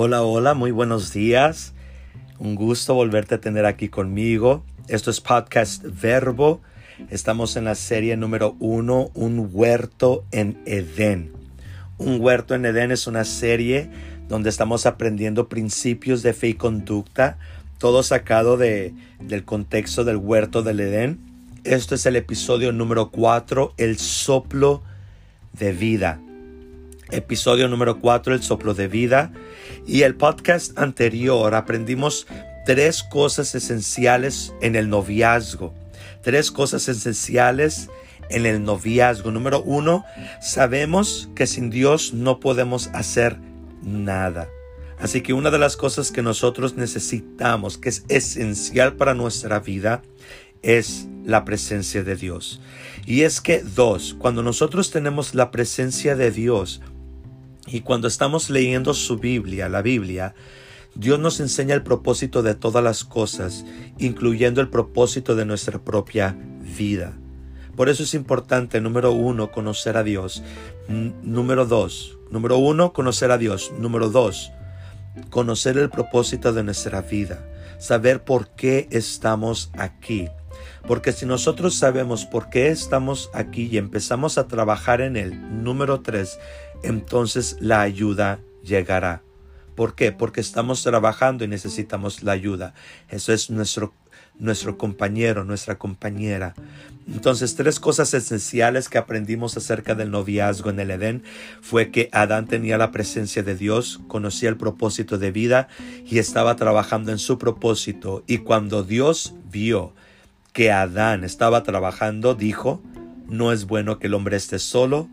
Hola, hola, muy buenos días. Un gusto volverte a tener aquí conmigo. Esto es Podcast Verbo. Estamos en la serie número uno, Un huerto en Edén. Un huerto en Edén es una serie donde estamos aprendiendo principios de fe y conducta, todo sacado de, del contexto del huerto del Edén. Esto es el episodio número cuatro, El soplo de vida episodio número 4, El soplo de vida. Y el podcast anterior aprendimos tres cosas esenciales en el noviazgo. Tres cosas esenciales en el noviazgo. Número uno, sabemos que sin Dios no podemos hacer nada. Así que una de las cosas que nosotros necesitamos, que es esencial para nuestra vida, es la presencia de Dios. Y es que dos, cuando nosotros tenemos la presencia de Dios, y cuando estamos leyendo su Biblia, la Biblia, Dios nos enseña el propósito de todas las cosas, incluyendo el propósito de nuestra propia vida. Por eso es importante, número uno, conocer a Dios. número dos, número uno, conocer a Dios. Número dos, conocer el propósito de nuestra vida. Saber por qué estamos aquí. Porque si nosotros sabemos por qué estamos aquí y empezamos a trabajar en él, número tres, entonces la ayuda llegará. ¿Por qué? Porque estamos trabajando y necesitamos la ayuda. Eso es nuestro, nuestro compañero, nuestra compañera. Entonces, tres cosas esenciales que aprendimos acerca del noviazgo en el Edén fue que Adán tenía la presencia de Dios, conocía el propósito de vida y estaba trabajando en su propósito. Y cuando Dios vio que Adán estaba trabajando, dijo, no es bueno que el hombre esté solo,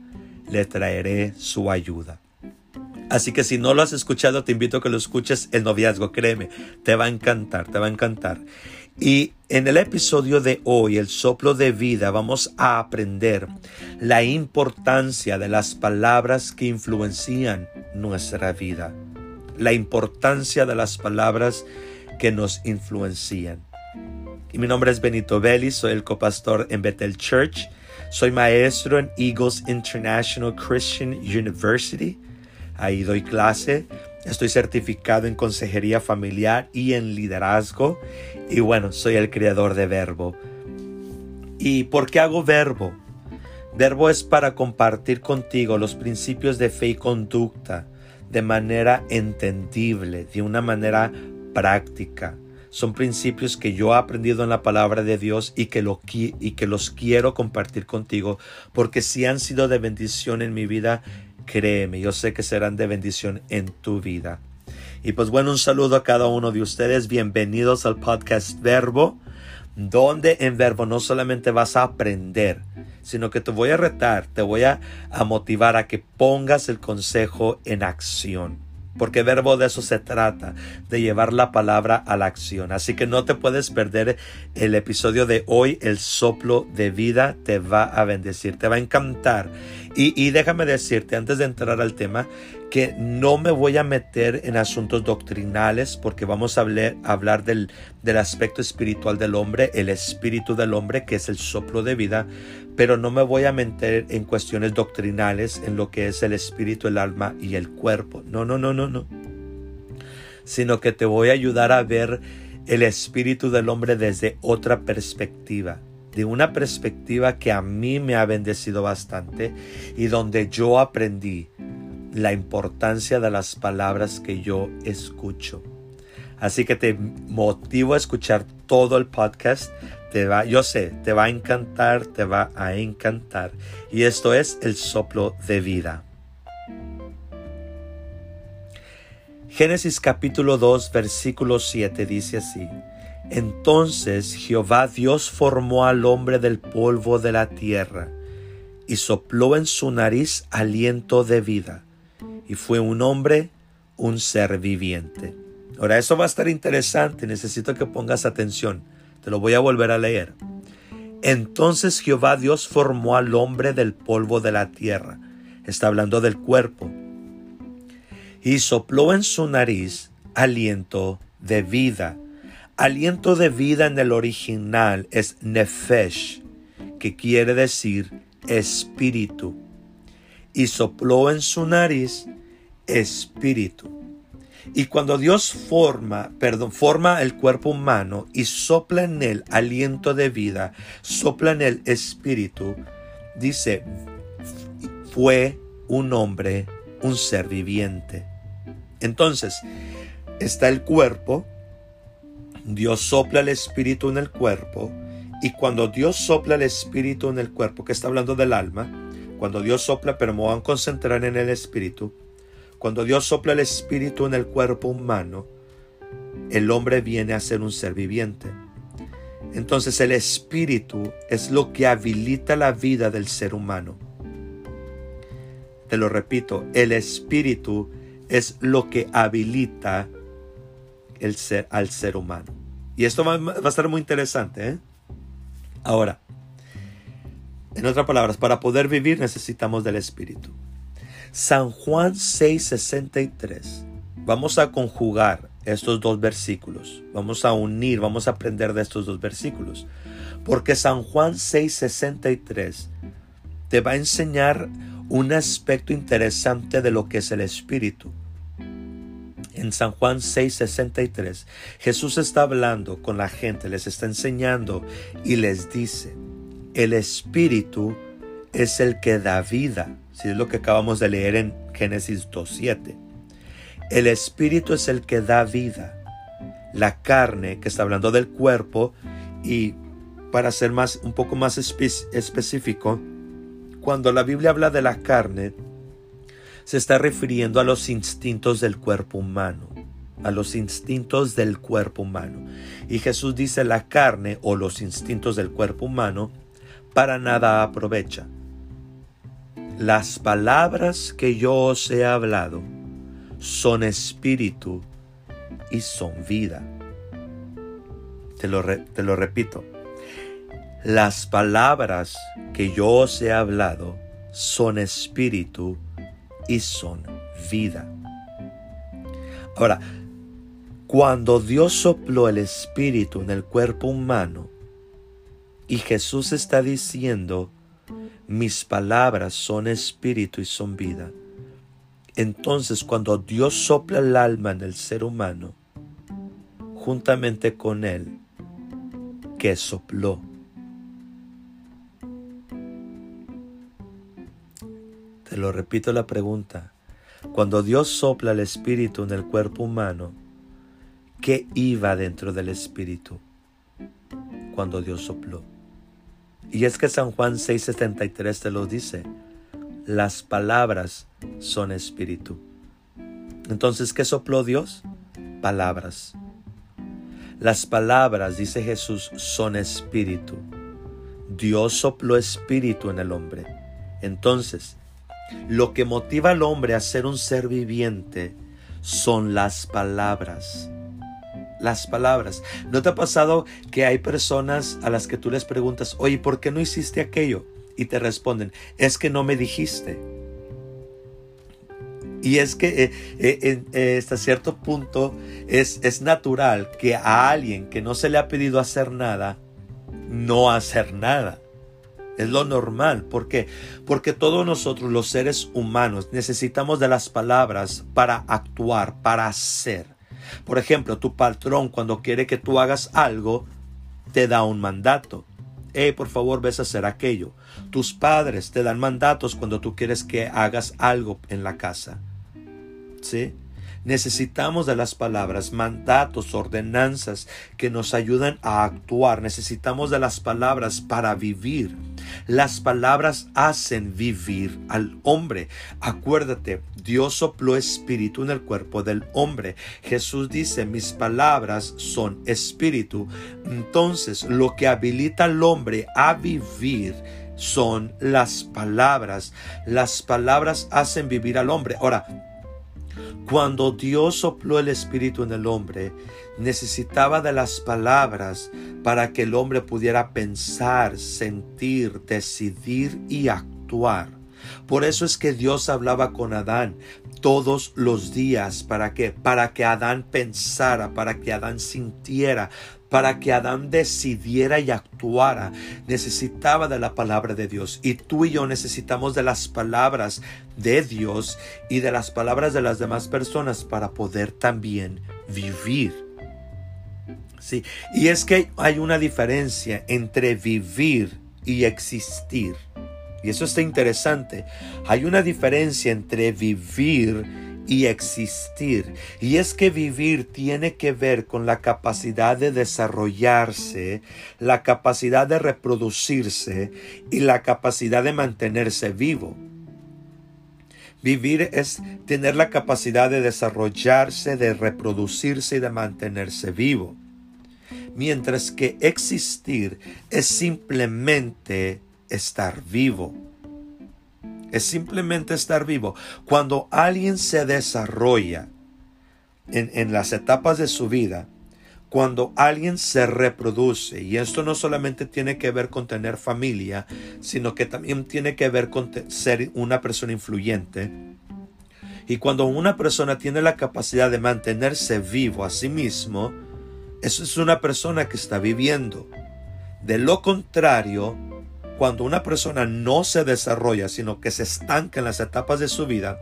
le traeré su ayuda. Así que si no lo has escuchado, te invito a que lo escuches el noviazgo, créeme, te va a encantar, te va a encantar. Y en el episodio de hoy, el soplo de vida, vamos a aprender la importancia de las palabras que influencian nuestra vida. La importancia de las palabras que nos influencian. Y mi nombre es Benito Belli, soy el copastor en Bethel Church soy maestro en Eagles International Christian University. Ahí doy clase. Estoy certificado en consejería familiar y en liderazgo. Y bueno, soy el creador de Verbo. ¿Y por qué hago Verbo? Verbo es para compartir contigo los principios de fe y conducta de manera entendible, de una manera práctica son principios que yo he aprendido en la palabra de Dios y que, lo, y que los quiero compartir contigo, porque si han sido de bendición en mi vida, créeme, yo sé que serán de bendición en tu vida. Y pues bueno, un saludo a cada uno de ustedes, bienvenidos al podcast Verbo, donde en Verbo no solamente vas a aprender, sino que te voy a retar, te voy a, a motivar a que pongas el consejo en acción porque verbo de eso se trata, de llevar la palabra a la acción. Así que no te puedes perder el episodio de hoy, el soplo de vida te va a bendecir, te va a encantar. Y, déjame decirte, antes de entrar al tema, que no me voy a meter en asuntos doctrinales porque vamos a hablar, hablar del, del aspecto espiritual del hombre, el espíritu del hombre, que es el soplo de vida, pero no me voy a meter en cuestiones doctrinales en lo que es el espíritu, el alma y el cuerpo. No, no, no, no, no. Sino que te voy a ayudar a ver el espíritu del hombre desde otra perspectiva de una perspectiva que a mí me ha bendecido bastante y donde yo aprendí la importancia de las palabras que yo escucho. Así que te motivo a escuchar todo el podcast. Te va, yo sé, te va a encantar, te va a encantar. Y esto es el soplo de vida. Génesis capítulo 2, versículo 7 dice así. Entonces Jehová Dios formó al hombre del polvo de la tierra y sopló en su nariz aliento de vida, y fue un hombre, un ser viviente. Ahora, eso va a estar interesante, necesito que pongas atención, te lo voy a volver a leer. Entonces Jehová Dios formó al hombre del polvo de la tierra, está hablando del cuerpo, y sopló en su nariz aliento de vida Aliento de vida en el original es nefesh, que quiere decir espíritu. Y sopló en su nariz espíritu. Y cuando Dios forma, perdón, forma el cuerpo humano y sopla en él aliento de vida, sopla en él espíritu, dice, fue un hombre, un ser viviente. Entonces, está el cuerpo, Dios sopla el espíritu en el cuerpo, y cuando Dios sopla el espíritu en el cuerpo, que está hablando del alma, cuando Dios sopla, pero me van a concentrar en el espíritu, cuando Dios sopla el espíritu en el cuerpo humano, el hombre viene a ser un ser viviente. Entonces el espíritu es lo que habilita la vida del ser humano. Te lo repito, el espíritu es lo que habilita el ser, al ser humano. Y esto va, a estar muy interesante. ¿eh? Ahora, en otras palabras, para poder vivir necesitamos del espíritu. San Juan 6:63. Vamos a conjugar estos dos versículos. Vamos a unir, vamos a aprender de estos dos versículos. Porque San Juan 6:63 te va a enseñar un aspecto interesante de lo que es el Espíritu. En San Juan 6:63, Jesús está hablando con la gente, les está enseñando y les dice, el Espíritu es el que da vida. Si es lo que acabamos de leer en Génesis 2.7. El Espíritu es el que da vida. La carne, que está hablando del cuerpo, y para ser más, un poco más específico, cuando la Biblia habla de la carne, se está refiriendo a los instintos del cuerpo humano, a los instintos del cuerpo humano. Y Jesús dice la carne o los instintos del cuerpo humano para nada aprovecha. Las palabras que yo os he hablado son espíritu y son vida. Te lo, te lo repito. Las palabras que yo os he hablado son espíritu y son vida. Ahora, cuando Dios sopló el espíritu en el cuerpo humano y Jesús está diciendo, mis palabras son espíritu y son vida. Entonces cuando Dios sopla el alma en el ser humano, juntamente con él, que sopló Te lo repito la pregunta. Cuando Dios sopla el espíritu en el cuerpo humano, ¿qué iba dentro del espíritu cuando Dios sopló? Y es que San Juan 6:73 te lo dice. Las palabras son espíritu. Entonces, ¿qué sopló Dios? Palabras. Las palabras, dice Jesús, son espíritu. Dios sopló espíritu en el hombre. Entonces, lo que motiva al hombre a ser un ser viviente son las palabras. Las palabras. ¿No te ha pasado que hay personas a las que tú les preguntas, oye, ¿por qué no hiciste aquello? Y te responden, es que no me dijiste. Y es que eh, eh, eh, hasta cierto punto es, es natural que a alguien que no se le ha pedido hacer nada, no hacer nada. Es lo normal. ¿Por qué? Porque todos nosotros, los seres humanos, necesitamos de las palabras para actuar, para hacer. Por ejemplo, tu patrón cuando quiere que tú hagas algo, te da un mandato. Hey, por favor, ves a hacer aquello. Tus padres te dan mandatos cuando tú quieres que hagas algo en la casa. ¿Sí? Necesitamos de las palabras, mandatos, ordenanzas que nos ayudan a actuar. Necesitamos de las palabras para vivir. Las palabras hacen vivir al hombre. Acuérdate, Dios sopló espíritu en el cuerpo del hombre. Jesús dice, mis palabras son espíritu. Entonces, lo que habilita al hombre a vivir son las palabras. Las palabras hacen vivir al hombre. Ahora, cuando Dios sopló el Espíritu en el hombre, necesitaba de las palabras para que el hombre pudiera pensar, sentir, decidir y actuar. Por eso es que Dios hablaba con Adán todos los días. ¿Para qué? Para que Adán pensara, para que Adán sintiera, para que Adán decidiera y actuara, necesitaba de la palabra de Dios. Y tú y yo necesitamos de las palabras de Dios y de las palabras de las demás personas para poder también vivir. Sí, y es que hay una diferencia entre vivir y existir. Y eso está interesante. Hay una diferencia entre vivir y existir. Y es que vivir tiene que ver con la capacidad de desarrollarse, la capacidad de reproducirse y la capacidad de mantenerse vivo. Vivir es tener la capacidad de desarrollarse, de reproducirse y de mantenerse vivo. Mientras que existir es simplemente estar vivo es simplemente estar vivo. Cuando alguien se desarrolla en, las etapas de su vida, cuando alguien se reproduce, y esto no solamente tiene que ver con tener familia, sino que también tiene que ver con ser una persona influyente, y cuando una persona tiene la capacidad de mantenerse vivo a sí mismo, eso es una persona que está viviendo. De lo contrario, cuando una persona no se desarrolla, sino que se estanca en las etapas de su vida,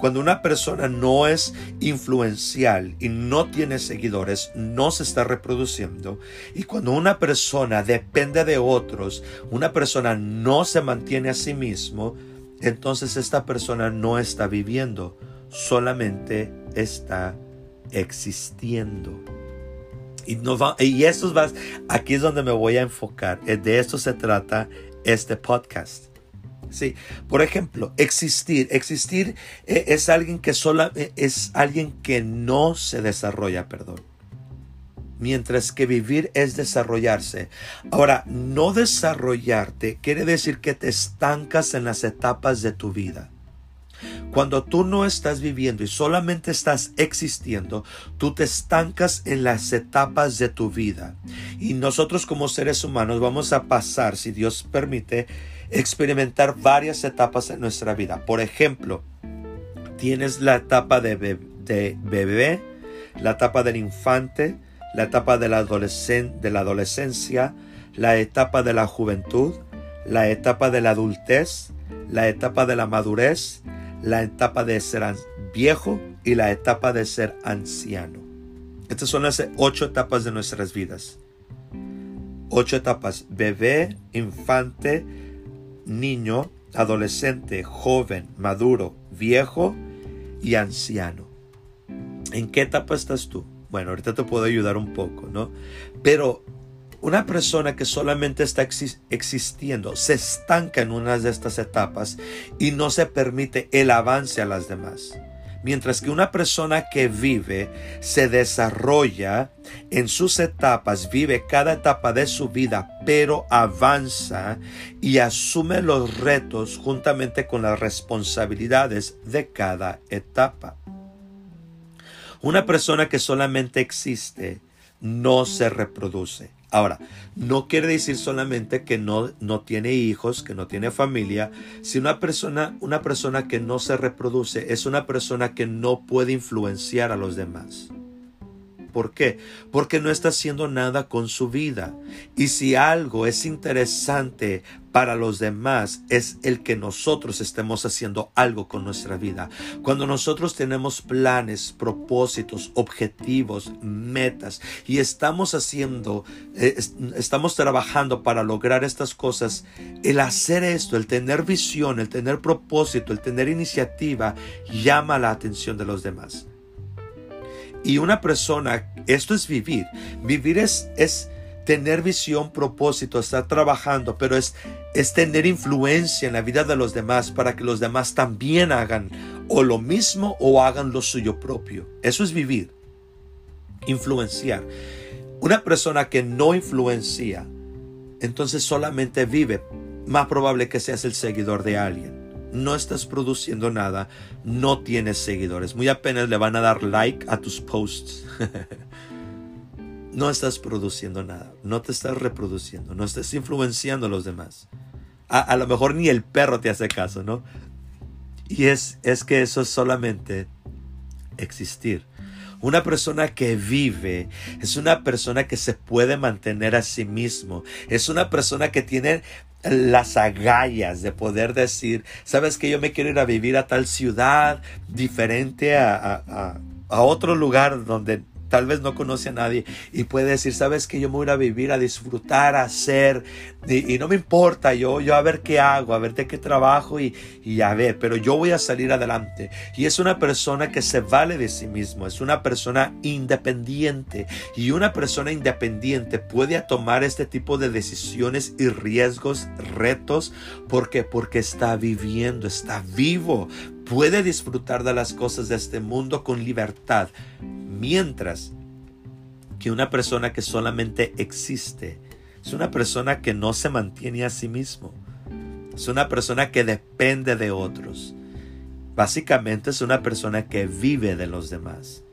cuando una persona no es influencial y no tiene seguidores, no se está reproduciendo, y cuando una persona depende de otros, una persona no se mantiene a sí mismo, entonces esta persona no está viviendo, solamente está existiendo. Y, no va, y va, aquí es donde me voy a enfocar. De esto se trata este podcast. Sí, por ejemplo, existir. Existir eh, es alguien que sola, eh, es alguien que no se desarrolla, perdón. Mientras que vivir es desarrollarse. Ahora, no desarrollarte quiere decir que te estancas en las etapas de tu vida. Cuando tú no estás viviendo y solamente estás existiendo, tú te estancas en las etapas de tu vida. Y nosotros como seres humanos vamos a pasar, si Dios permite, experimentar varias etapas en nuestra vida. Por ejemplo, tienes la etapa de, bebé, la etapa del infante, la etapa de la, adolescencia, la etapa de la juventud, la etapa de la adultez, la etapa de la madurez, la etapa de ser viejo y la etapa de ser anciano. Estas son las ocho etapas de nuestras vidas. Ocho etapas. Bebé, infante, niño, adolescente, joven, maduro, viejo y anciano. ¿En qué etapa estás tú? Bueno, ahorita te puedo ayudar un poco, ¿no? Pero una persona que solamente está existiendo se estanca en una de estas etapas y no se permite el avance a las demás. Mientras que una persona que vive se desarrolla en sus etapas, vive cada etapa de su vida, pero avanza y asume los retos juntamente con las responsabilidades de cada etapa. Una persona que solamente existe no se reproduce. Ahora, no quiere decir solamente que no, no tiene hijos, que no tiene familia. Si una persona, una persona que no se reproduce es una persona que no puede influenciar a los demás. ¿Por qué? Porque no está haciendo nada con su vida. Y si algo es interesante para los demás, es el que nosotros estemos haciendo algo con nuestra vida. Cuando nosotros tenemos planes, propósitos, objetivos, metas y estamos haciendo, eh, estamos trabajando para lograr estas cosas, el hacer esto, el tener visión, el tener propósito, el tener iniciativa, llama la atención de los demás. Y una persona, esto es vivir. Vivir es, es tener visión, propósito, estar trabajando, pero es, es tener influencia en la vida de los demás para que los demás también hagan o lo mismo o hagan lo suyo propio. Eso es vivir, influenciar. Una persona que no influencia, entonces solamente vive. Más probable que seas el seguidor de alguien no estás produciendo nada, no tienes seguidores. Muy apenas le van a dar like a tus posts. no estás produciendo nada, no te estás reproduciendo, no estás influenciando a los demás. A, lo mejor ni el perro te hace caso, ¿no? Y es, es que eso es solamente existir. Una persona que vive es una persona que se puede mantener a sí mismo. Es una persona que tiene las agallas de poder decir, sabes que yo me quiero ir a vivir a tal ciudad diferente a, a, a otro lugar donde tal vez no conoce a nadie y puede decir, sabes que yo me voy a vivir, a disfrutar, a hacer, y, no me importa, yo, yo a ver qué hago, a ver de qué trabajo y, y a ver, pero yo voy a salir adelante. Y es una persona que se vale de sí mismo, es una persona independiente y una persona independiente puede tomar este tipo de decisiones y riesgos, retos, porque porque está viviendo, está vivo, puede disfrutar de las cosas de este mundo con libertad Mientras que una persona que solamente existe es una persona que no se mantiene a sí mismo. Es una persona que depende de otros. Básicamente es una persona que vive de los demás.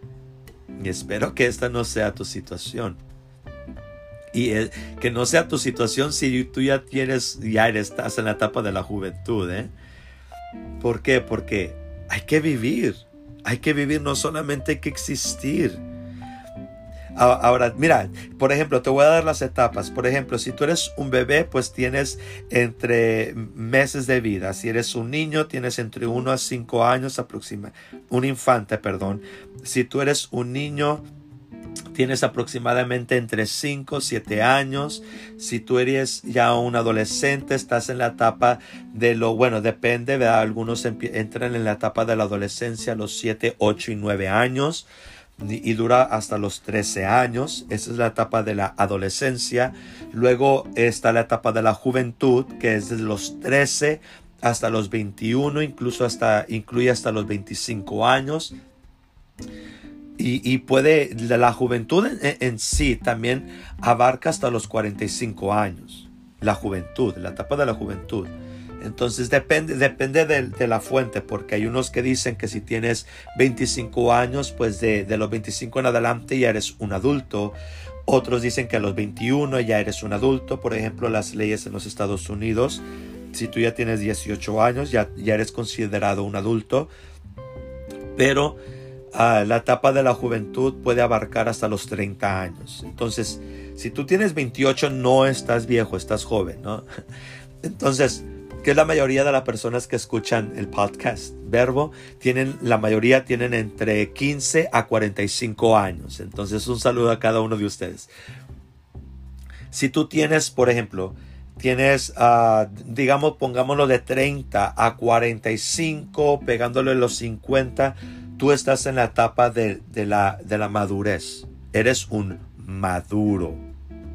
Y espero que esta no sea tu situación. Y que no sea tu situación si tú ya tienes, ya estás en la etapa de la juventud. ¿eh? ¿Por qué? Porque hay que vivir. Hay que vivir, no solamente hay que existir. Ahora, mira, por ejemplo, te voy a dar las etapas. Por ejemplo, si tú eres un bebé, pues tienes entre meses de vida. Si eres un niño, tienes entre 1 a 5 años aproximadamente. Un infante, perdón. Si tú eres un niño, tienes aproximadamente entre 5 y 7 años. Si tú eres ya un adolescente, estás en la etapa de lo, bueno, depende, ¿verdad? algunos entran en la etapa de la adolescencia a los 7, 8 y 9 años y dura hasta los 13 años. Esa es la etapa de la adolescencia. Luego está la etapa de la juventud, que es de los 13 hasta los 21, incluso hasta, incluye hasta los 25 años. Y, puede, la juventud en, sí también abarca hasta los 45 años. La juventud, la etapa de la juventud. Entonces depende, depende de, la fuente, porque hay unos que dicen que si tienes 25 años, pues de, de, los 25 en adelante ya eres un adulto. Otros dicen que a los 21 ya eres un adulto. Por ejemplo, las leyes en los Estados Unidos, si tú ya tienes 18 años, ya, ya eres considerado un adulto. Pero Ah, la etapa de la juventud puede abarcar hasta los 30 años. Entonces, si tú tienes 28, no estás viejo, estás joven, ¿no? Entonces, que la mayoría de las personas que escuchan el podcast Verbo tienen, la mayoría tienen entre 15 a 45 años. Entonces, un saludo a cada uno de ustedes. Si tú tienes, por ejemplo, tienes, uh, digamos, pongámoslo de 30 a 45, pegándole los 50, tú estás en la etapa de, la, de la madurez. Eres un maduro.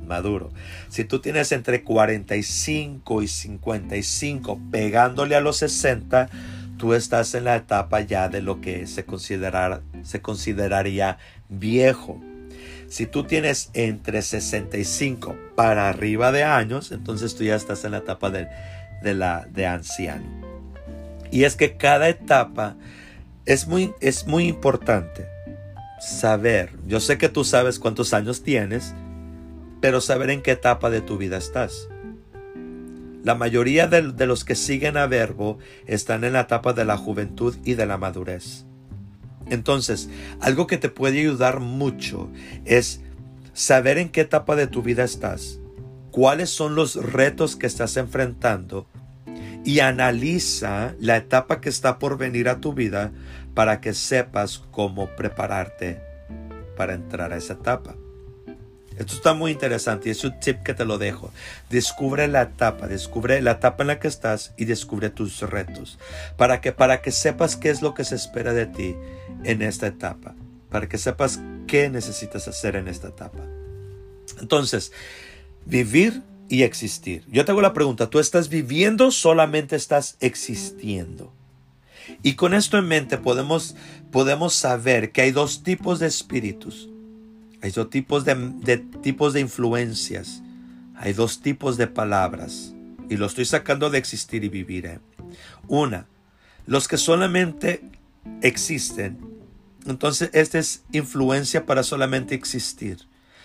Maduro. Si tú tienes entre 45 y 55 pegándole a los 60, tú estás en la etapa ya de lo que se, se consideraría viejo. Si tú tienes entre 65 para arriba de años, entonces tú ya estás en la etapa de, de la, de anciano. Y es que cada etapa es muy, es muy importante saber, yo sé que tú sabes cuántos años tienes, pero saber en qué etapa de tu vida estás. La mayoría de, de, los que siguen a Verbo están en la etapa de la juventud y de la madurez. Entonces, algo que te puede ayudar mucho es saber en qué etapa de tu vida estás, cuáles son los retos que estás enfrentando y analiza la etapa que está por venir a tu vida para que sepas cómo prepararte para entrar a esa etapa. Esto está muy interesante y es un tip que te lo dejo. Descubre la etapa, descubre la etapa en la que estás y descubre tus retos. Para que, para que sepas qué es lo que se espera de ti en esta etapa. Para que sepas qué necesitas hacer en esta etapa. Entonces, vivir y existir. Yo te hago la pregunta, ¿tú estás viviendo solamente estás existiendo? Y con esto en mente podemos, podemos saber que hay dos tipos de espíritus. Hay dos tipos de, tipos de influencias. Hay dos tipos de palabras. Y lo estoy sacando de existir y vivir. ¿eh? Una, los que solamente existen. Entonces, esta es influencia para solamente existir.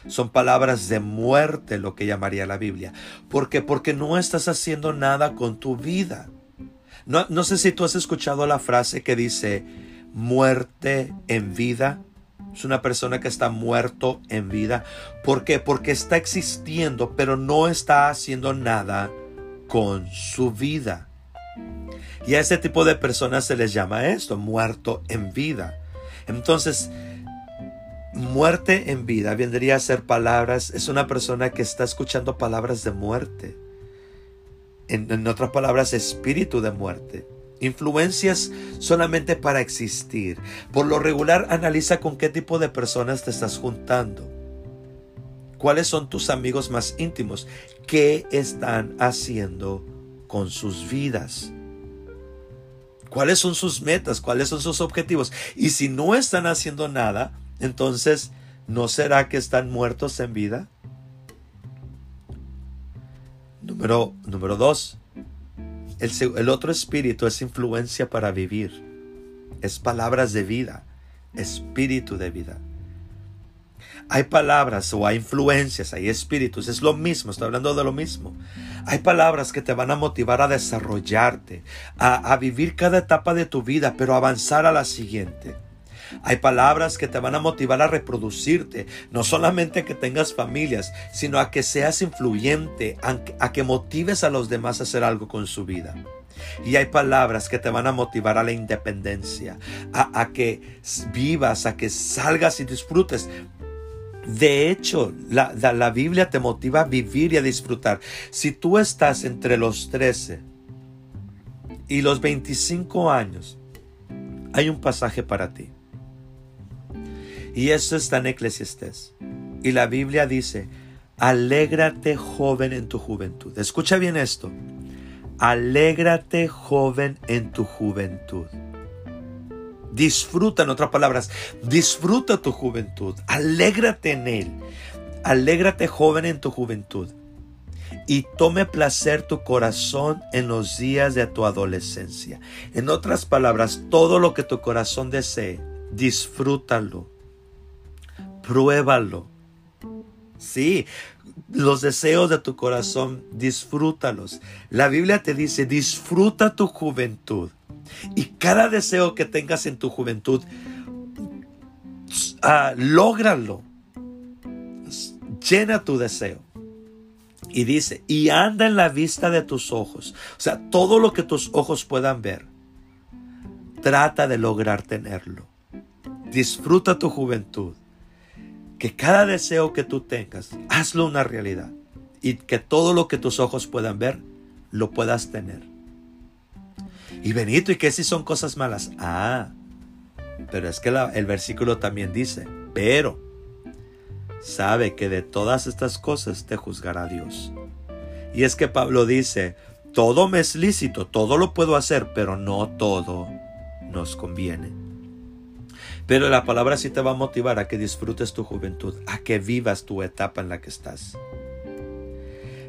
Son palabras de muerte lo que llamaría la Biblia. ¿Por qué? Porque no estás haciendo nada con tu vida. No, no sé si tú has escuchado la frase que dice muerte en vida. Es una persona que está muerto en vida. ¿Por qué? Porque está existiendo, pero no está haciendo nada con su vida. Y a ese tipo de personas se les llama esto, muerto en vida. Entonces, muerte en vida vendría a ser palabras, es una persona que está escuchando palabras de muerte. En, otras palabras, espíritu de muerte influencias solamente para existir. Por lo regular, analiza con qué tipo de personas te estás juntando. ¿Cuáles son tus amigos más íntimos? ¿Qué están haciendo con sus vidas? ¿Cuáles son sus metas? ¿Cuáles son sus objetivos? Y si no están haciendo nada, entonces, ¿no será que están muertos en vida? Número, número dos, el, otro espíritu es influencia para vivir. Es palabras de vida, espíritu de vida. Hay palabras o hay influencias, hay espíritus, es lo mismo, estoy hablando de lo mismo. Hay palabras que te van a motivar a desarrollarte, a, a vivir cada etapa de tu vida, pero avanzar a la siguiente. Hay palabras que te van a motivar a reproducirte, no solamente a que tengas familias, sino a que seas influyente, a, que motives a los demás a hacer algo con su vida. Y hay palabras que te van a motivar a la independencia, a, que vivas, a que salgas y disfrutes. De hecho, la, la, Biblia te motiva a vivir y a disfrutar. Si tú estás entre los 13 y los 25 años, hay un pasaje para ti. Y eso está en Eclesiastés. Y la Biblia dice, alégrate joven en tu juventud. Escucha bien esto. Alégrate joven en tu juventud. Disfruta, en otras palabras, disfruta tu juventud. Alégrate en él. Alégrate joven en tu juventud. Y tome placer tu corazón en los días de tu adolescencia. En otras palabras, todo lo que tu corazón desee, disfrútalo pruébalo. Sí, los deseos de tu corazón, disfrútalos. La Biblia te dice, disfruta tu juventud. Y cada deseo que tengas en tu juventud, uh, lógralo. Llena tu deseo. Y dice, y anda en la vista de tus ojos. O sea, todo lo que tus ojos puedan ver, trata de lograr tenerlo. Disfruta tu juventud que cada deseo que tú tengas, hazlo una realidad. Y que todo lo que tus ojos puedan ver, lo puedas tener. Y Benito, ¿y qué si son cosas malas? Ah, pero es que el versículo también dice, pero sabe que de todas estas cosas te juzgará Dios. Y es que Pablo dice, todo me es lícito, todo lo puedo hacer, pero no todo nos conviene. Pero la palabra sí te va a motivar a que disfrutes tu juventud, a que vivas tu etapa en la que estás.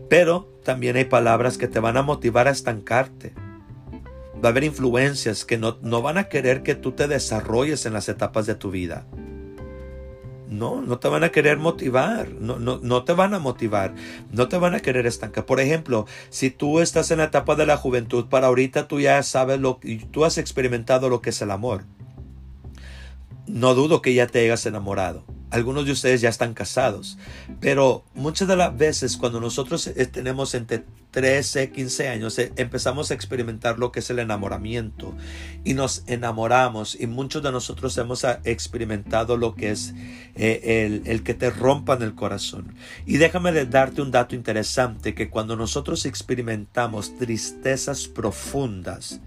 Pero también hay palabras que te van a motivar a estancarte. Va a haber influencias que no, van a querer que tú te desarrolles en las etapas de tu vida. No, no te van a querer motivar, no, no, no te van a motivar, no te van a querer estancar. Por ejemplo, si tú estás en la etapa de la juventud, para ahorita tú ya sabes lo que tú has experimentado lo que es el amor no dudo que ya te hayas enamorado. Algunos de ustedes ya están casados, pero muchas de las veces cuando nosotros eh, tenemos entre 13, 15 años, eh, empezamos a experimentar lo que es el enamoramiento y nos enamoramos y muchos de nosotros hemos ah, experimentado lo que es eh, el, que te rompan el corazón. Y déjame darte un dato interesante, que cuando nosotros experimentamos tristezas profundas,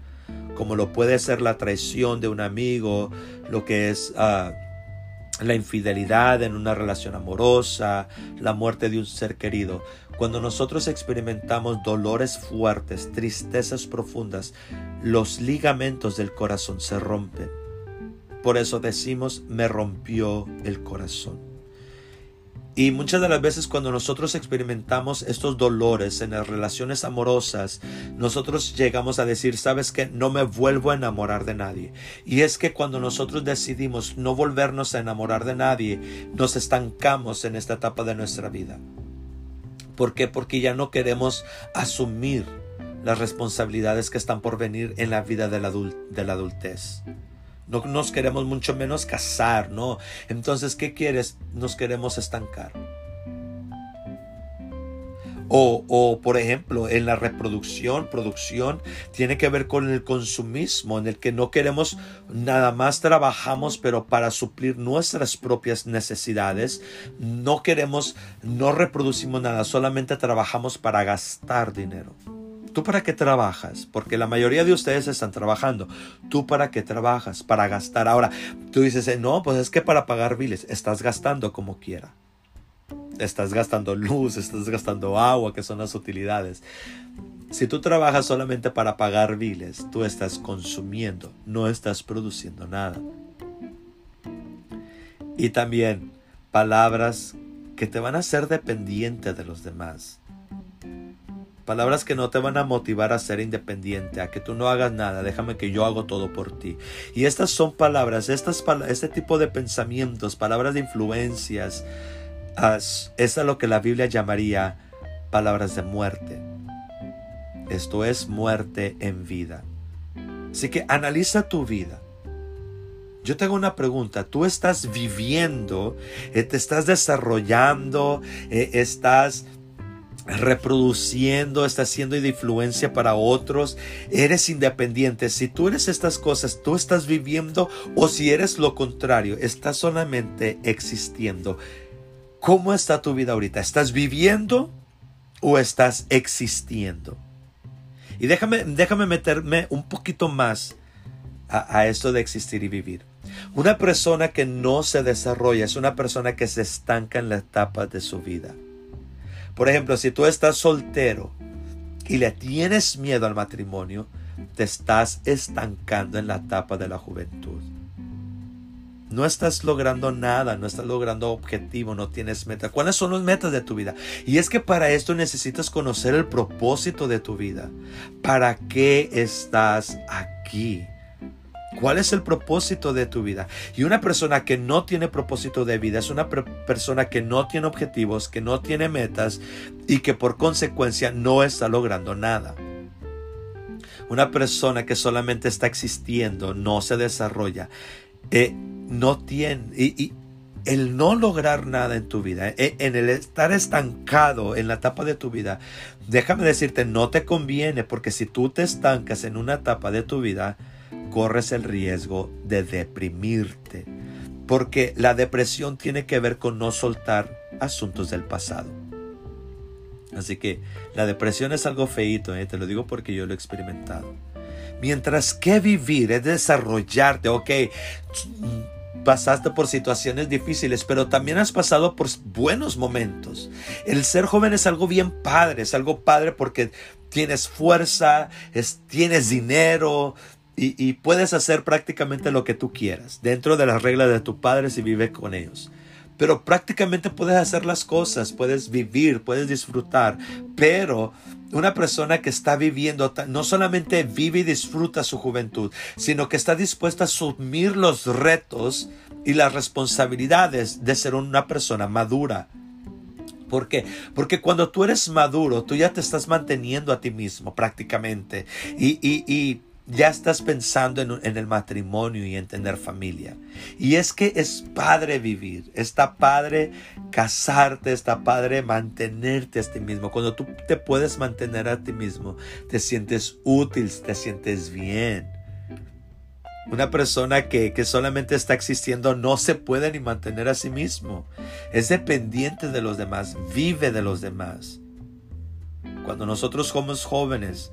como lo puede ser la traición de un amigo, lo que es ah, la infidelidad en una relación amorosa, la muerte de un ser querido. Cuando nosotros experimentamos dolores fuertes, tristezas profundas, los ligamentos del corazón se rompen. Por eso decimos, me rompió el corazón. Y muchas de las veces cuando nosotros experimentamos estos dolores en las relaciones amorosas, nosotros llegamos a decir, sabes que no me vuelvo a enamorar de nadie. Y es que cuando nosotros decidimos no volvernos a enamorar de nadie, nos estancamos en esta etapa de nuestra vida. ¿Por qué? Porque ya no queremos asumir las responsabilidades que están por venir en la vida de la, de la adultez No nos queremos mucho menos casar, ¿no? Entonces, ¿qué quieres? Nos queremos estancar. O, o, por ejemplo, en la reproducción, producción, tiene que ver con el consumismo, en el que no queremos, nada más trabajamos, pero para suplir nuestras propias necesidades. No queremos, no reproducimos nada, solamente trabajamos para gastar dinero. ¿Tú para qué trabajas? Porque la mayoría de ustedes están trabajando. ¿Tú para qué trabajas? Para gastar. Ahora, tú dices, eh, no, pues es que para pagar biles. Estás gastando como quiera. Estás gastando luz, estás gastando agua, que son las utilidades. Si tú trabajas solamente para pagar biles, tú estás consumiendo, no estás produciendo nada. Y también palabras que te van a hacer dependiente de los demás. Palabras que no te van a motivar a ser independiente, a que tú no hagas nada, déjame que yo hago todo por ti. Y estas son palabras, estas, este tipo de pensamientos, palabras de influencias, es es lo que la Biblia llamaría palabras de muerte. Esto es muerte en vida. Así que analiza tu vida. Yo te hago una pregunta. ¿Tú estás viviendo, eh, te estás desarrollando, eh, estás reproduciendo, estás siendo de influencia para otros, eres independiente. Si tú eres estas cosas, tú estás viviendo o si eres lo contrario, estás solamente existiendo. ¿Cómo está tu vida ahorita? ¿Estás viviendo o estás existiendo? Y déjame, déjame meterme un poquito más a, a esto de existir y vivir. Una persona que no se desarrolla es una persona que se estanca en la etapa de su vida. Por ejemplo, si tú estás soltero y le tienes miedo al matrimonio, te estás estancando en la etapa de la juventud. No estás logrando nada, no estás logrando objetivo, no tienes meta. ¿Cuáles son las metas de tu vida? Y es que para esto necesitas conocer el propósito de tu vida. ¿Para qué estás aquí? ¿Cuál es el propósito de tu vida? Y una persona que no tiene propósito de vida es una persona que no tiene objetivos, que no tiene metas y que por consecuencia no está logrando nada. Una persona que solamente está existiendo, no se desarrolla, eh, no tiene... Y, el no lograr nada en tu vida, eh, en el estar estancado en la etapa de tu vida, déjame decirte, no te conviene porque si tú te estancas en una etapa de tu vida, corres el riesgo de deprimirte, porque la depresión tiene que ver con no soltar asuntos del pasado. Así que la depresión es algo feito, ¿eh? te lo digo porque yo lo he experimentado. Mientras que vivir es desarrollarte, ok, pasaste por situaciones difíciles, pero también has pasado por buenos momentos. El ser joven es algo bien padre, es algo padre porque tienes fuerza, tienes dinero, y, puedes hacer prácticamente lo que tú quieras dentro de las reglas de tu padre si vives con ellos. Pero prácticamente puedes hacer las cosas, puedes vivir, puedes disfrutar. Pero una persona que está viviendo no solamente vive y disfruta su juventud, sino que está dispuesta a asumir los retos y las responsabilidades de ser una persona madura. ¿Por qué? Porque cuando tú eres maduro, tú ya te estás manteniendo a ti mismo prácticamente. Y, y, y ya estás pensando en, el matrimonio y en tener familia. Y es que es padre vivir, está padre casarte, está padre mantenerte a ti mismo. Cuando tú te puedes mantener a ti mismo, te sientes útil, te sientes bien. Una persona que, que, solamente está existiendo no se puede ni mantener a sí mismo. Es dependiente de los demás, vive de los demás. Cuando nosotros somos jóvenes,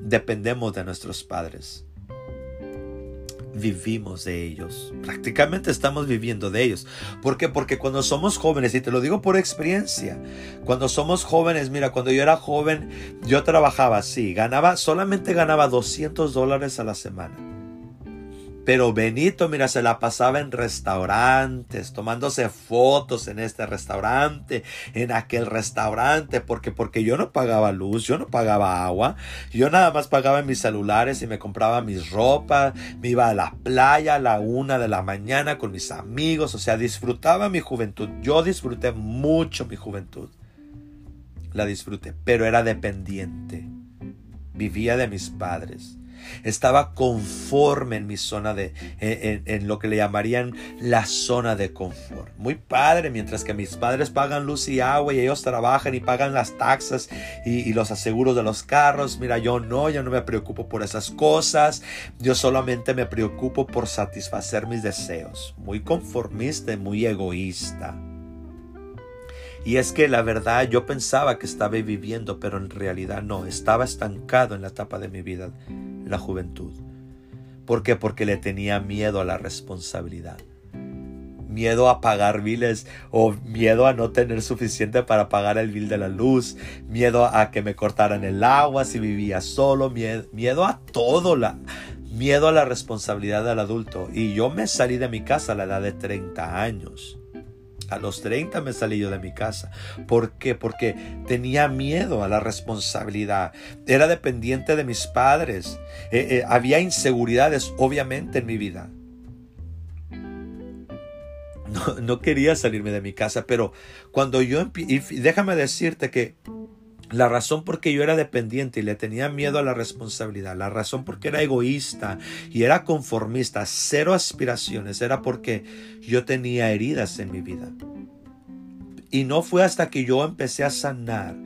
dependemos de nuestros padres. Vivimos de ellos. Prácticamente estamos viviendo de ellos. ¿Por qué? Porque cuando somos jóvenes, y te lo digo por experiencia, cuando somos jóvenes, mira, cuando yo era joven, yo trabajaba así, ganaba, solamente ganaba 200 dólares a la semana. Pero Benito, mira, se la pasaba en restaurantes, tomándose fotos en este restaurante, en aquel restaurante, porque, porque yo no pagaba luz, yo no pagaba agua, yo nada más pagaba mis celulares y me compraba mis ropas, me iba a la playa a la una de la mañana con mis amigos, o sea, disfrutaba mi juventud. Yo disfruté mucho mi juventud. La disfruté, pero era dependiente. Vivía de mis padres Estaba conforme en mi zona de, en, lo que le llamarían la zona de confort. Muy padre, mientras que mis padres pagan luz y agua y ellos trabajan y pagan las taxas y, y los aseguros de los carros. Mira, yo no, yo no me preocupo por esas cosas. Yo solamente me preocupo por satisfacer mis deseos. Muy conformista muy egoísta. Y es que la verdad yo pensaba que estaba viviendo, pero en realidad no, estaba estancado en la etapa de mi vida, la juventud. ¿Por qué? Porque le tenía miedo a la responsabilidad. Miedo a pagar biles o miedo a no tener suficiente para pagar el bill de la luz, miedo a que me cortaran el agua si vivía solo, miedo, a todo, la, miedo a la responsabilidad del adulto. Y yo me salí de mi casa a la edad de 30 años. A los 30 me salí yo de mi casa. ¿Por qué? Porque tenía miedo a la responsabilidad. Era dependiente de mis padres. Eh, eh, había inseguridades, obviamente, en mi vida. No, quería salirme de mi casa, pero cuando yo... Y déjame decirte que la razón por que yo era dependiente y le tenía miedo a la responsabilidad, la razón por que era egoísta y era conformista, cero aspiraciones, era porque yo tenía heridas en mi vida. Y no fue hasta que yo empecé a sanar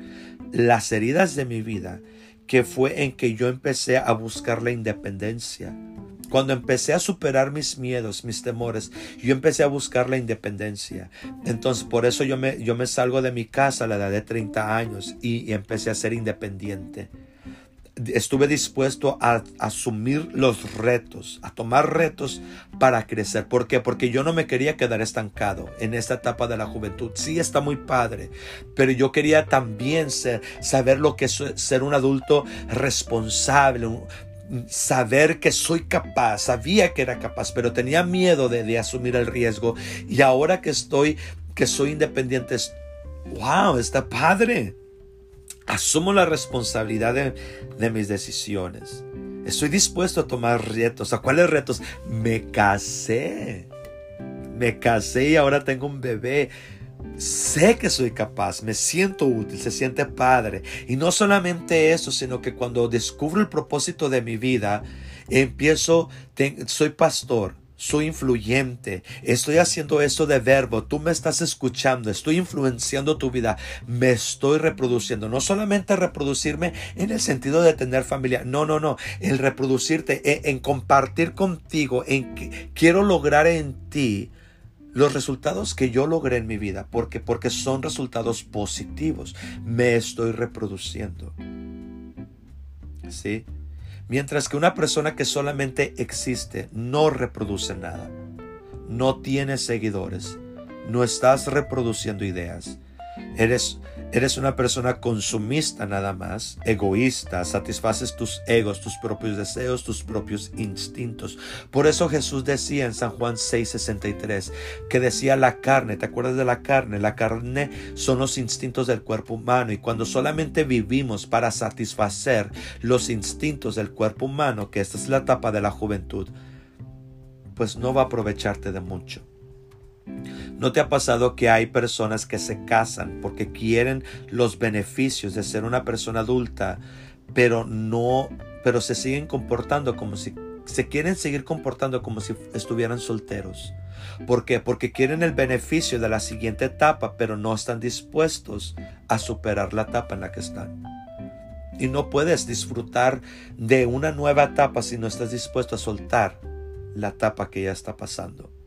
las heridas de mi vida que fue en que yo empecé a buscar la independencia, cuando empecé a superar mis miedos, mis temores, yo empecé a buscar la independencia. Entonces, por eso yo me, yo me salgo de mi casa a la edad de 30 años y, empecé a ser independiente estuve dispuesto a, asumir los retos, a tomar retos para crecer. ¿Por qué? Porque yo no me quería quedar estancado en esta etapa de la juventud. Sí, está muy padre, pero yo quería también ser, saber lo que es ser un adulto responsable, saber que soy capaz, sabía que era capaz, pero tenía miedo de, asumir el riesgo. Y ahora que estoy, que soy independiente, wow, está padre. Asumo la responsabilidad de, de mis decisiones. Estoy dispuesto a tomar retos. ¿A cuáles retos? Me casé. Me casé y ahora tengo un bebé sé que soy capaz, me siento útil, se siente padre. Y no solamente eso, sino que cuando descubro el propósito de mi vida, empiezo, soy pastor, soy influyente, estoy haciendo eso de verbo, tú me estás escuchando, estoy influenciando tu vida, me estoy reproduciendo. No solamente reproducirme en el sentido de tener familia, no, no, no, el reproducirte, en, en compartir contigo, en que quiero lograr en ti los resultados que yo logré en mi vida, porque porque son resultados positivos, me estoy reproduciendo. ¿Sí? Mientras que una persona que solamente existe no reproduce nada. No tiene seguidores. No estás reproduciendo ideas. Eres Eres una persona consumista nada más, egoísta, satisfaces tus egos, tus propios deseos, tus propios instintos. Por eso Jesús decía en San Juan 6:63 que decía la carne, ¿te acuerdas de la carne? La carne son los instintos del cuerpo humano y cuando solamente vivimos para satisfacer los instintos del cuerpo humano, que esta es la etapa de la juventud, pues no va a aprovecharte de mucho. ¿No te ha pasado que hay personas que se casan porque quieren los beneficios de ser una persona adulta, pero no, pero se siguen comportando como si se quieren seguir comportando como si estuvieran solteros? ¿Por qué? Porque quieren el beneficio de la siguiente etapa, pero no están dispuestos a superar la etapa en la que están. Y no puedes disfrutar de una nueva etapa si no estás dispuesto a soltar la etapa que ya está pasando.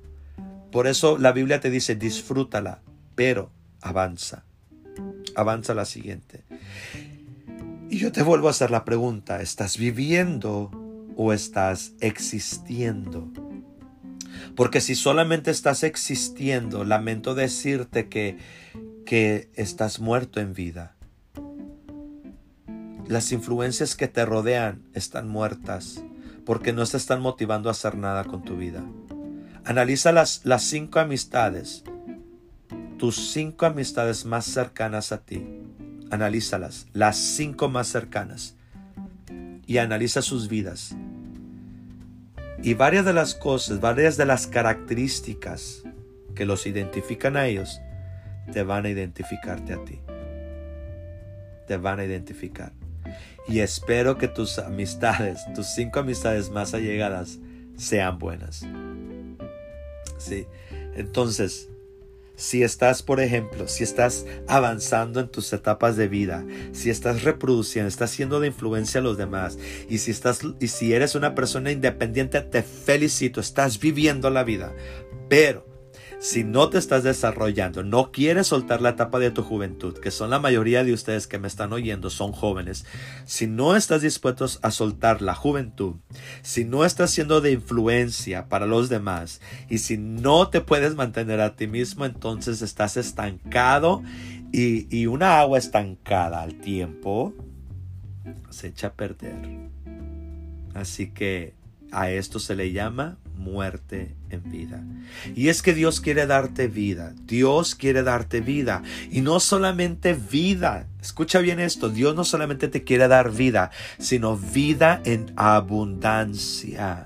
Por eso la Biblia te dice, disfrútala, pero avanza. Avanza la siguiente. Y yo te vuelvo a hacer la pregunta, ¿estás viviendo o estás existiendo? Porque si solamente estás existiendo, lamento decirte que, que estás muerto en vida. Las influencias que te rodean están muertas porque no se están motivando a hacer nada con tu vida. Analiza las, las cinco amistades, tus cinco amistades más cercanas a ti. Analízalas, las cinco más cercanas. Y analiza sus vidas. Y varias de las cosas, varias de las características que los identifican a ellos, te van a identificarte a ti. Te van a identificar. y espero que tus amistades, tus cinco amistades más allegadas, sean buenas. Entonces, si estás, por ejemplo, si estás avanzando en tus etapas de vida, si estás reproduciendo, estás siendo de influencia a los demás, y si estás y si eres una persona independiente, te felicito, estás viviendo la vida. Pero si no te estás desarrollando, no quieres soltar la etapa de tu juventud, que son la mayoría de ustedes que me están oyendo, son jóvenes, si no estás dispuestos a soltar la juventud, si no estás siendo de influencia para los demás y si no te puedes mantener a ti mismo, entonces estás estancado y, y una agua estancada al tiempo se echa a perder. Así que a esto se le llama muerte en vida. Y es que Dios quiere darte vida. Dios quiere darte vida. Y no solamente vida. Escucha bien esto. Dios no solamente te quiere dar vida, sino vida en abundancia.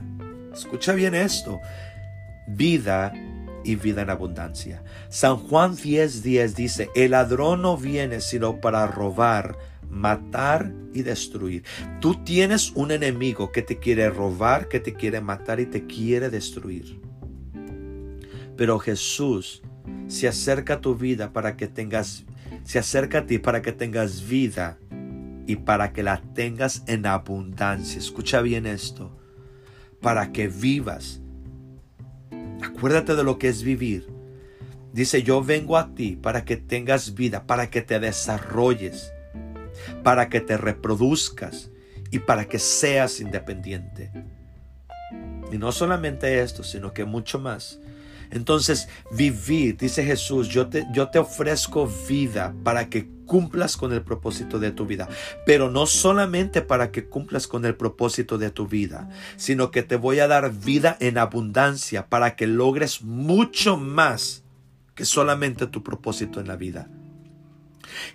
Escucha bien esto. Vida y vida en abundancia. San Juan 10:10 dice, el ladrón no viene sino para robar, matar y destruir. Tú tienes un enemigo que te quiere robar, que te quiere matar y te quiere destruir. Pero Jesús se acerca a tu vida para que tengas, se acerca a ti para que tengas vida y para que la tengas en abundancia. Escucha bien esto. Para que vivas. Acuérdate de lo que es vivir. Dice, yo vengo a ti para que tengas vida, para que te desarrolles para que te reproduzcas y para que seas independiente. Y no solamente esto, sino que mucho más. Entonces, vivir, dice Jesús, yo te, yo te ofrezco vida para que cumplas con el propósito de tu vida. Pero no solamente para que cumplas con el propósito de tu vida, sino que te voy a dar vida en abundancia para que logres mucho más que solamente tu propósito en la vida.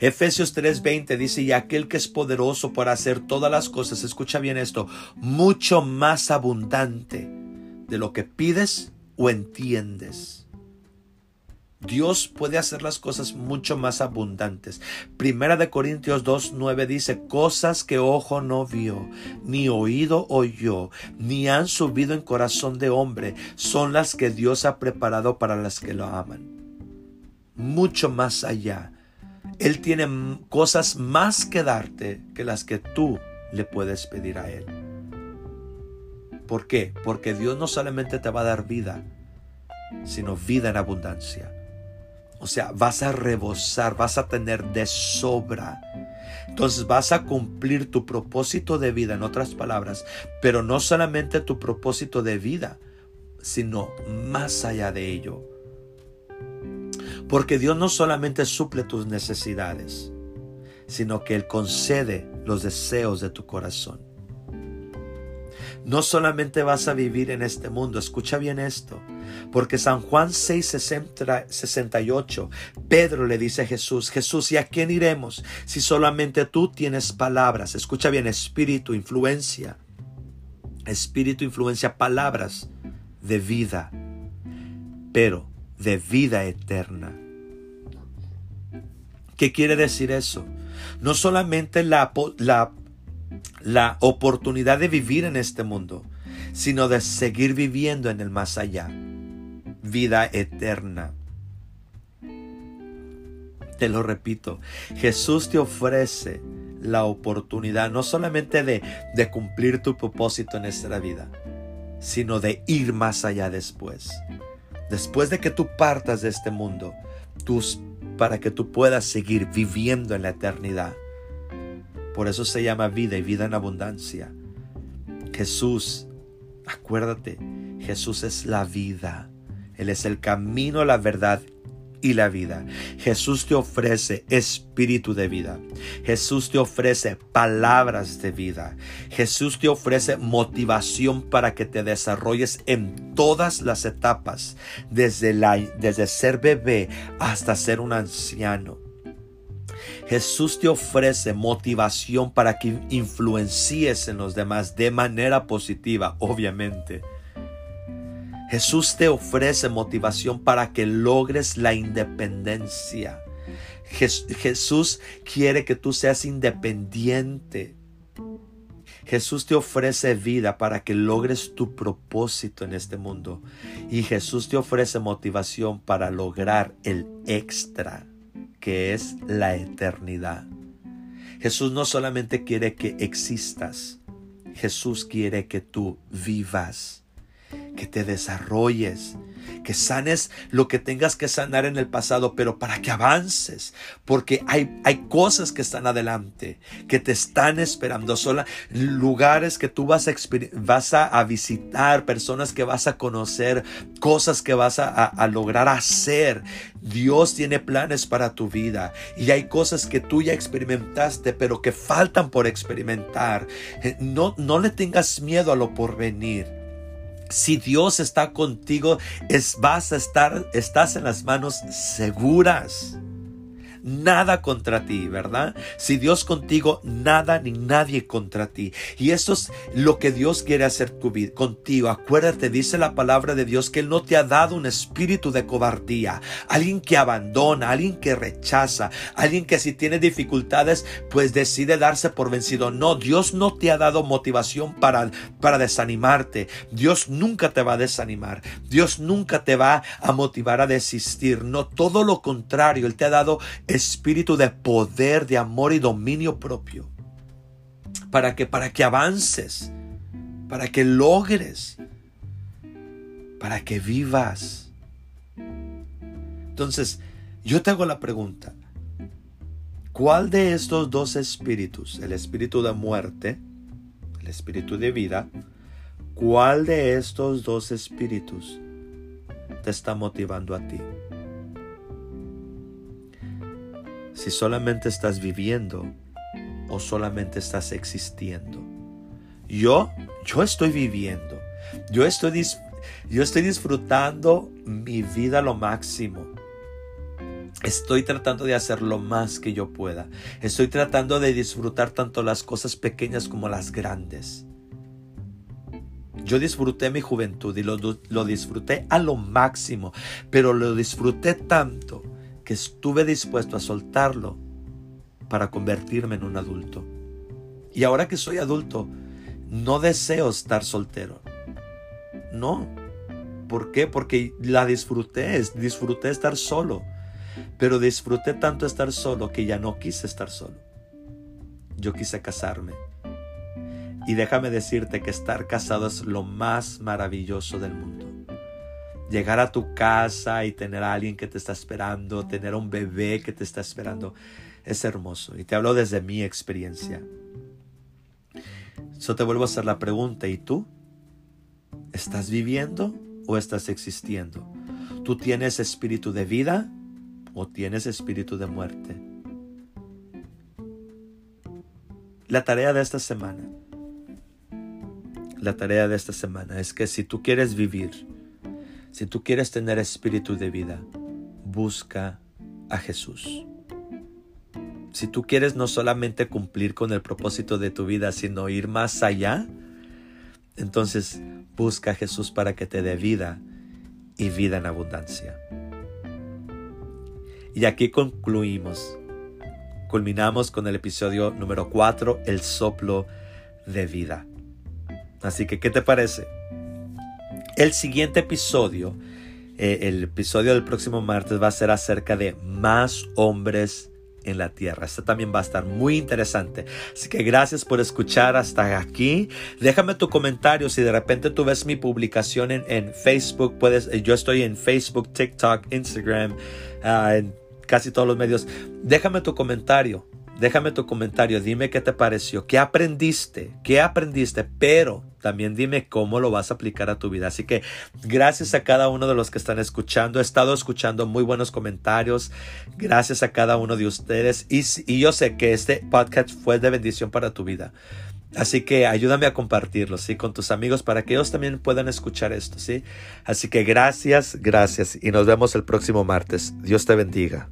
Efesios 3:20 dice, y aquel que es poderoso para hacer todas las cosas, escucha bien esto, mucho más abundante de lo que pides o entiendes. Dios puede hacer las cosas mucho más abundantes. Primera de Corintios 2.9 dice, cosas que ojo no vio, ni oído oyó, ni han subido en corazón de hombre, son las que Dios ha preparado para las que lo aman. Mucho más allá él tiene cosas más que darte que las que tú le puedes pedir a Él. ¿Por qué? Porque Dios no solamente te va a dar vida, sino vida en abundancia. O sea, vas a rebosar, vas a tener de sobra. Entonces vas a cumplir tu propósito de vida, en otras palabras, pero no solamente tu propósito de vida, sino más allá de ello. Porque Dios no solamente suple tus necesidades, sino que Él concede los deseos de tu corazón. No solamente vas a vivir en este mundo, escucha bien esto, porque San Juan 6, 68, Pedro le dice a Jesús, Jesús, ¿y a quién iremos si solamente tú tienes palabras? Escucha bien, espíritu, influencia, espíritu, influencia, palabras de vida, pero de vida eterna. ¿Qué quiere decir eso? No solamente la, la, la oportunidad de vivir en este mundo, sino de seguir viviendo en el más allá. Vida eterna. Te lo repito, Jesús te ofrece la oportunidad no solamente de, cumplir tu propósito en esta vida, sino de ir más allá después. Después de que tú partas de este mundo, para que tú puedas seguir viviendo en la eternidad. Por eso se llama vida y vida en abundancia. Jesús, acuérdate, Jesús es la vida. Él es el camino, la verdad y la vida. Jesús te ofrece espíritu de vida. Jesús te ofrece palabras de vida. Jesús te ofrece motivación para que te desarrolles en todas las etapas, desde, la, desde ser bebé hasta ser un anciano. Jesús te ofrece motivación para que influencies en los demás de manera positiva, obviamente. Jesús te ofrece motivación para que logres la independencia. Jesús quiere que tú seas independiente Jesús te ofrece vida para que logres tu propósito en este mundo. Y Jesús te ofrece motivación para lograr el extra, que es la eternidad. Jesús no solamente quiere que existas, Jesús quiere que tú vivas, que te desarrolles, que sanes lo que tengas que sanar en el pasado, pero para que avances, porque hay, hay cosas que están adelante, que te están esperando, son lugares que tú vas a, vas a, visitar, personas que vas a conocer, cosas que vas a, a lograr hacer. Dios tiene planes para tu vida y hay cosas que tú ya experimentaste, pero que faltan por experimentar. Eh, no, no le tengas miedo a lo porvenir si Dios está contigo, es, vas a estar, estás en las manos seguras nada contra ti, ¿verdad? Si Dios contigo, nada ni nadie contra ti. Y eso es lo que Dios quiere hacer contigo. Acuérdate, dice la palabra de Dios que Él no te ha dado un espíritu de cobardía, alguien que abandona, alguien que rechaza, alguien que si tiene dificultades, pues decide darse por vencido. No, Dios no te ha dado motivación para, para desanimarte. Dios nunca te va a desanimar. Dios nunca te va a motivar a desistir. No, todo lo contrario, Él te ha dado espíritu de poder, de amor y dominio propio. Para que, para que avances, para que logres, para que vivas. Entonces, yo te hago la pregunta. ¿Cuál de estos dos espíritus, el espíritu de muerte, el espíritu de vida, cuál de estos dos espíritus te está motivando a ti? Si solamente estás viviendo o solamente estás existiendo. Yo, yo estoy viviendo. Yo estoy, yo estoy disfrutando mi vida a lo máximo. Estoy tratando de hacer lo más que yo pueda. Estoy tratando de disfrutar tanto las cosas pequeñas como las grandes. Yo disfruté mi juventud y lo, lo disfruté a lo máximo, pero lo disfruté tanto estuve dispuesto a soltarlo para convertirme en un adulto. Y ahora que soy adulto, no deseo estar soltero. No. ¿Por qué? Porque la disfruté, disfruté estar solo. Pero disfruté tanto estar solo que ya no quise estar solo. Yo quise casarme. Y déjame decirte que estar casado es lo más maravilloso del mundo llegar a tu casa y tener a alguien que te está esperando, tener a un bebé que te está esperando, es hermoso. Y te hablo desde mi experiencia. Yo te vuelvo a hacer la pregunta, ¿y tú? ¿Estás viviendo o estás existiendo? ¿Tú tienes espíritu de vida o tienes espíritu de muerte? La tarea de esta semana, la tarea de esta semana es que si tú quieres vivir si tú quieres tener espíritu de vida, busca a Jesús. Si tú quieres no solamente cumplir con el propósito de tu vida, sino ir más allá, entonces busca a Jesús para que te dé vida y vida en abundancia. Y aquí concluimos. Culminamos con el episodio número 4, el soplo de vida. Así que, ¿qué te parece? El siguiente episodio, eh, el episodio del próximo martes va a ser acerca de más hombres en la tierra. Este también va a estar muy interesante. Así que gracias por escuchar hasta aquí. Déjame tu comentario si de repente tú ves mi publicación en, Facebook. Puedes, eh, yo estoy en Facebook, TikTok, Instagram, ah, en casi todos los medios. Déjame tu comentario. Déjame tu comentario, dime qué te pareció, qué aprendiste, qué aprendiste, pero también dime cómo lo vas a aplicar a tu vida. Así que gracias a cada uno de los que están escuchando. He estado escuchando muy buenos comentarios. Gracias a cada uno de ustedes. Y, yo sé que este podcast fue de bendición para tu vida. Así que ayúdame a compartirlo, ¿sí? Con tus amigos para que ellos también puedan escuchar esto, ¿sí? Así que gracias, gracias y nos vemos el próximo martes. Dios te bendiga.